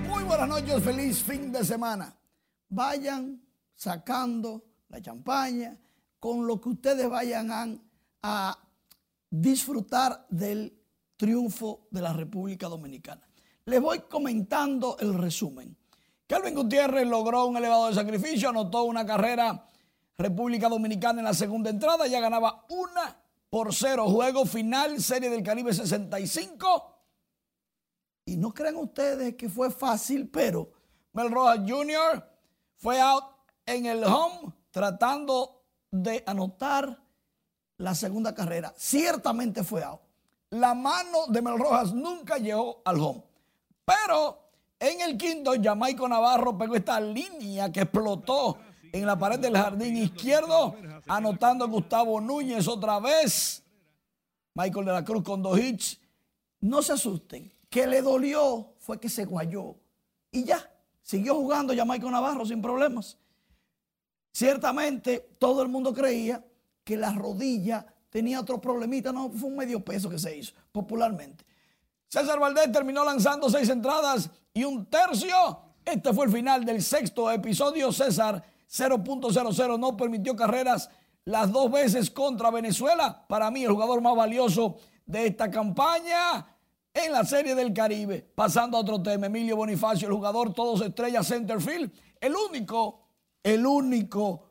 Muy buenas noches, feliz fin de semana. Vayan sacando la champaña con lo que ustedes vayan a, disfrutar del triunfo de la República Dominicana. Les voy comentando el resumen. Calvin Gutiérrez logró un elevado de sacrificio, anotó una carrera República Dominicana en la segunda entrada, ya ganaba una por cero. Juego final, Serie del Caribe 65. Y no crean ustedes que fue fácil, pero Mel Rojas Jr. fue out en el home tratando de anotar la segunda carrera. Ciertamente fue out. La mano de Mel Rojas nunca llegó al home. Pero en el quinto, Jamaico Navarro pegó esta línea que explotó en la pared del jardín izquierdo, anotando Gustavo Núñez otra vez. Michael de la Cruz con dos hits. No se asusten, que le dolió fue que se guayó. Y ya, siguió jugando Jamaico Navarro sin problemas. Ciertamente, todo el mundo creía que la rodilla tenía otro problemita. No, fue un medio peso que se hizo, popularmente. César Valdés terminó lanzando seis entradas y un tercio. Este fue el final del sexto episodio. César 0.00 no permitió carreras las dos veces contra Venezuela. Para mí el jugador más valioso de esta campaña en la Serie del Caribe. Pasando a otro tema, Emilio Bonifacio, el jugador todos estrellas centerfield. El único, el único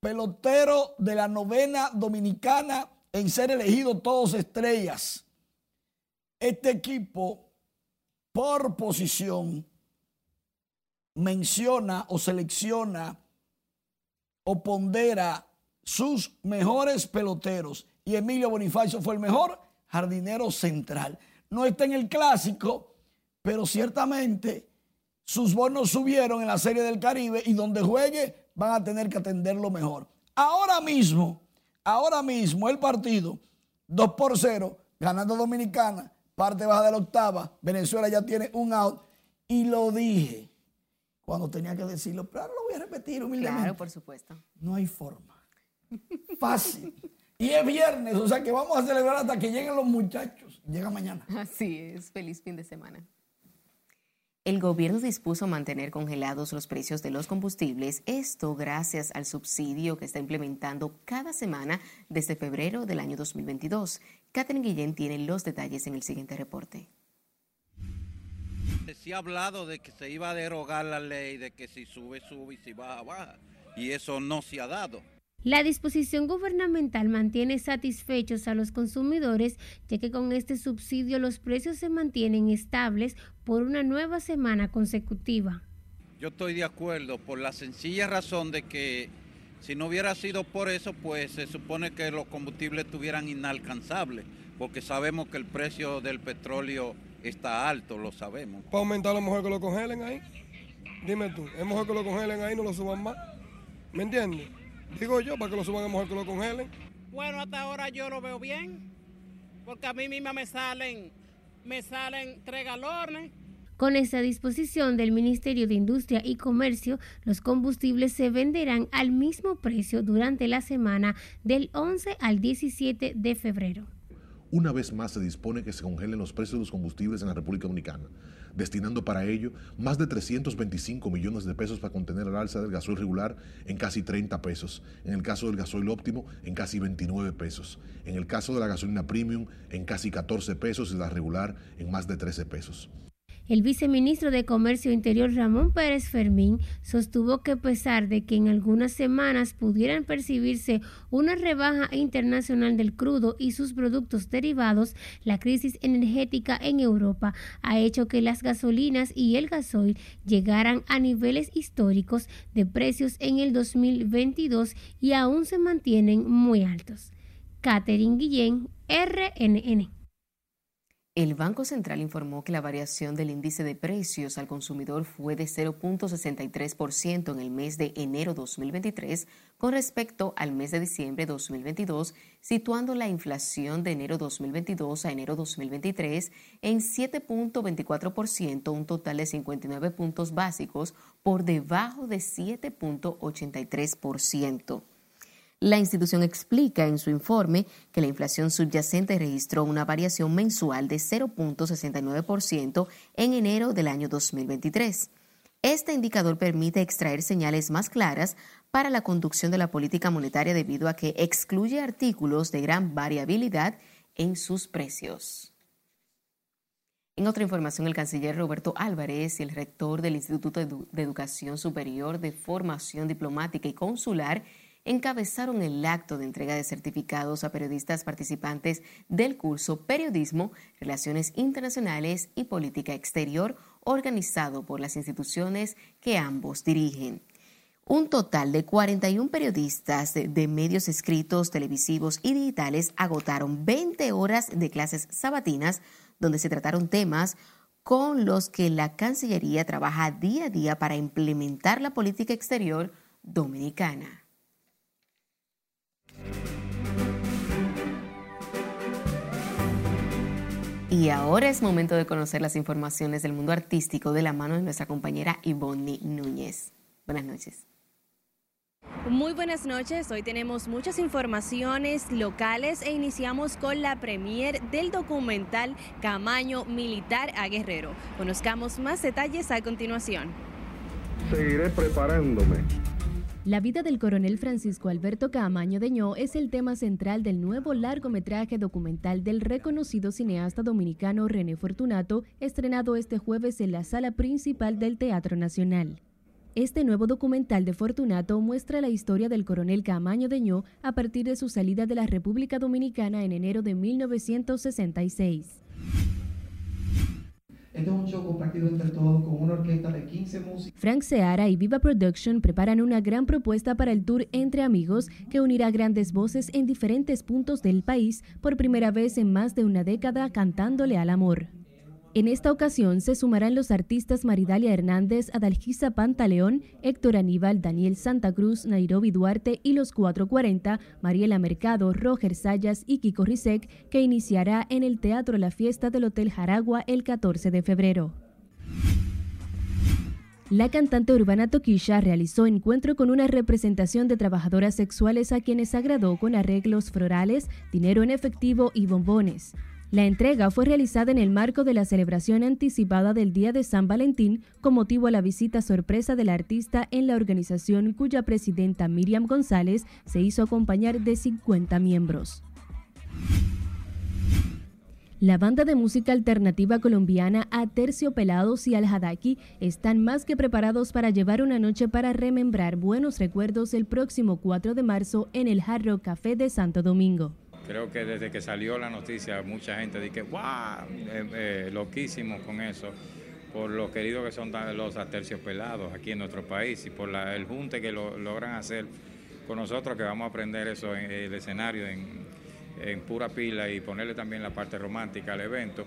pelotero de la novena dominicana en ser elegido todos estrellas. Este equipo, por posición, menciona o selecciona o pondera sus mejores peloteros. Y Emilio Bonifacio fue el mejor jardinero central. No está en el clásico, pero ciertamente sus bonos subieron en la Serie del Caribe y donde juegue van a tener que atenderlo mejor. Ahora mismo, ahora mismo el partido 2 por 0, ganando Dominicana, parte baja de la octava, Venezuela ya tiene un out y lo dije cuando tenía que decirlo, pero ahora lo voy a repetir humildemente. Claro, por supuesto. No hay forma. Fácil. Y es viernes, o sea que vamos a celebrar hasta que lleguen los muchachos. Llega mañana. Así es, feliz fin de semana. El gobierno dispuso mantener congelados los precios de los combustibles, esto gracias al subsidio que está implementando cada semana desde febrero del año 2022. Catherine Guillén tiene los detalles en el siguiente reporte. Se ha hablado de que se iba a derogar la ley, de que si sube, sube y si baja, baja. Y eso no se ha dado. La disposición gubernamental mantiene satisfechos a los consumidores, ya que con este subsidio los precios se mantienen estables por una nueva semana consecutiva. Yo estoy de acuerdo por la sencilla razón de que si no hubiera sido por eso, pues se supone que los combustibles estuvieran inalcanzables, porque sabemos que el precio del petróleo está alto, lo sabemos. Para aumentar a lo mejor que lo congelen ahí. Dime tú, es mejor que lo congelen ahí, no lo suban más. ¿Me entiendes? Digo yo, para que lo suban es mejor que lo congelen. Bueno, hasta ahora yo lo veo bien. porque a mí misma me salen, me salen tres galones. Con esta disposición del Ministerio de Industria y Comercio, los combustibles se venderán al mismo precio durante la semana del 11 al 17 de febrero. Una vez más se dispone que se congelen los precios de los combustibles en la República Dominicana, destinando para ello más de 325 millones de pesos para contener el alza del gasoil regular en casi 30 pesos, en el caso del gasoil óptimo en casi 29 pesos, en el caso de la gasolina premium en casi 14 pesos y la regular en más de 13 pesos. El viceministro de Comercio Interior Ramón Pérez Fermín sostuvo que a pesar de que en algunas semanas pudieran percibirse una rebaja internacional del crudo y sus productos derivados, la crisis energética en Europa ha hecho que las gasolinas y el gasoil llegaran a niveles históricos de precios en el 2022 y aún se mantienen muy altos. Catherine Guillén, RNN. El Banco Central informó que la variación del índice de precios al consumidor fue de 0.63% en el mes de enero 2023 con respecto al mes de diciembre 2022, situando la inflación de enero 2022 a enero 2023 en 7.24%, un total de 59 puntos básicos por debajo de 7.83%. La institución explica en su informe que la inflación subyacente registró una variación mensual de 0.69% en enero del año 2023. Este indicador permite extraer señales más claras para la conducción de la política monetaria debido a que excluye artículos de gran variabilidad en sus precios. En otra información, el canciller Roberto Álvarez y el rector del Instituto de Educación Superior de Formación Diplomática y Consular encabezaron el acto de entrega de certificados a periodistas participantes del curso Periodismo, Relaciones Internacionales y Política Exterior, organizado por las instituciones que ambos dirigen. Un total de 41 periodistas de, medios escritos, televisivos y digitales agotaron 20 horas de clases sabatinas donde se trataron temas con los que la Cancillería trabaja día a día para implementar la política exterior dominicana. Y ahora es momento de conocer las informaciones del mundo artístico de la mano de nuestra compañera Ivonne Núñez. Buenas noches. Muy buenas noches, hoy tenemos muchas informaciones locales e iniciamos con la premier del documental Camaño Militar a Guerrero. Conozcamos más detalles a continuación. Seguiré preparándome la vida del coronel Francisco Alberto Caamaño Deñó es el tema central del nuevo largometraje documental del reconocido cineasta dominicano René Fortunato, estrenado este jueves en la sala principal del Teatro Nacional. Este nuevo documental de Fortunato muestra la historia del coronel Caamaño Deñó a partir de su salida de la República Dominicana en enero de 1966. Este es un show compartido entre todos con una orquesta de 15 músicos. Frank Seara y Viva Production preparan una gran propuesta para el tour Entre Amigos que unirá grandes voces en diferentes puntos del país por primera vez en más de una década cantándole al amor. En esta ocasión se sumarán los artistas Maridalia Hernández, Adalgisa Pantaleón, Héctor Aníbal, Daniel Santa Cruz, Nairobi Duarte y los 440, Mariela Mercado, Roger Sayas y Kiko Rizek, que iniciará en el Teatro La Fiesta del Hotel Jaragua el 14 de febrero. La cantante urbana Toquisha realizó encuentro con una representación de trabajadoras sexuales a quienes agradó con arreglos florales, dinero en efectivo y bombones. La entrega fue realizada en el marco de la celebración anticipada del Día de San Valentín con motivo a la visita sorpresa del artista en la organización cuya presidenta Miriam González se hizo acompañar de 50 miembros. La banda de música alternativa colombiana Pelados y Al Hadaki están más que preparados para llevar una noche para remembrar buenos recuerdos el próximo 4 de marzo en el Hard Café de Santo Domingo. Creo que desde que salió la noticia, mucha gente dice, ¡guau! Eh, eh, loquísimos con eso, por lo queridos que son los aterciopelados aquí en nuestro país y por el junte que lo, logran hacer con nosotros, que vamos a aprender eso en el escenario en, en pura pila y ponerle también la parte romántica al evento.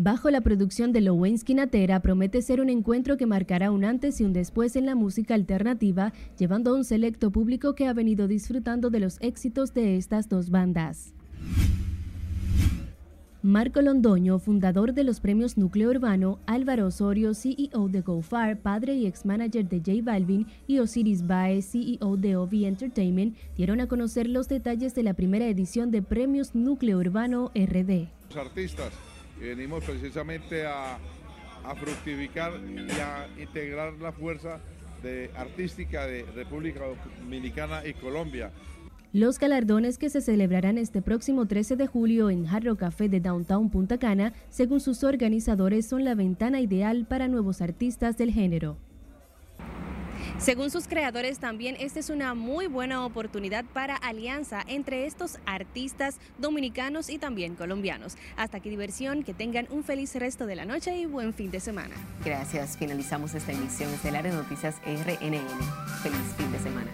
Bajo la producción de Lowensky Natera, promete ser un encuentro que marcará un antes y un después en la música alternativa, llevando a un selecto público que ha venido disfrutando de los éxitos de estas dos bandas. Marco Londoño, fundador de los premios Núcleo Urbano, Álvaro Osorio, CEO de GoFar, padre y ex-manager de J Balvin, y Osiris Bae, CEO de Ovi Entertainment, dieron a conocer los detalles de la primera edición de Premios Núcleo Urbano RD. Los artistas venimos precisamente a, fructificar y a integrar la fuerza artística de República Dominicana y Colombia. Los galardones que se celebrarán este próximo 13 de julio en Jarro Café de Downtown Punta Cana, según sus organizadores, son la ventana ideal para nuevos artistas del género. Según sus creadores, también esta es una muy buena oportunidad para alianza entre estos artistas dominicanos y también colombianos. Hasta aquí diversión, que tengan un feliz resto de la noche y buen fin de semana. Gracias, finalizamos esta emisión estelar de Noticias RNN. Feliz fin de semana.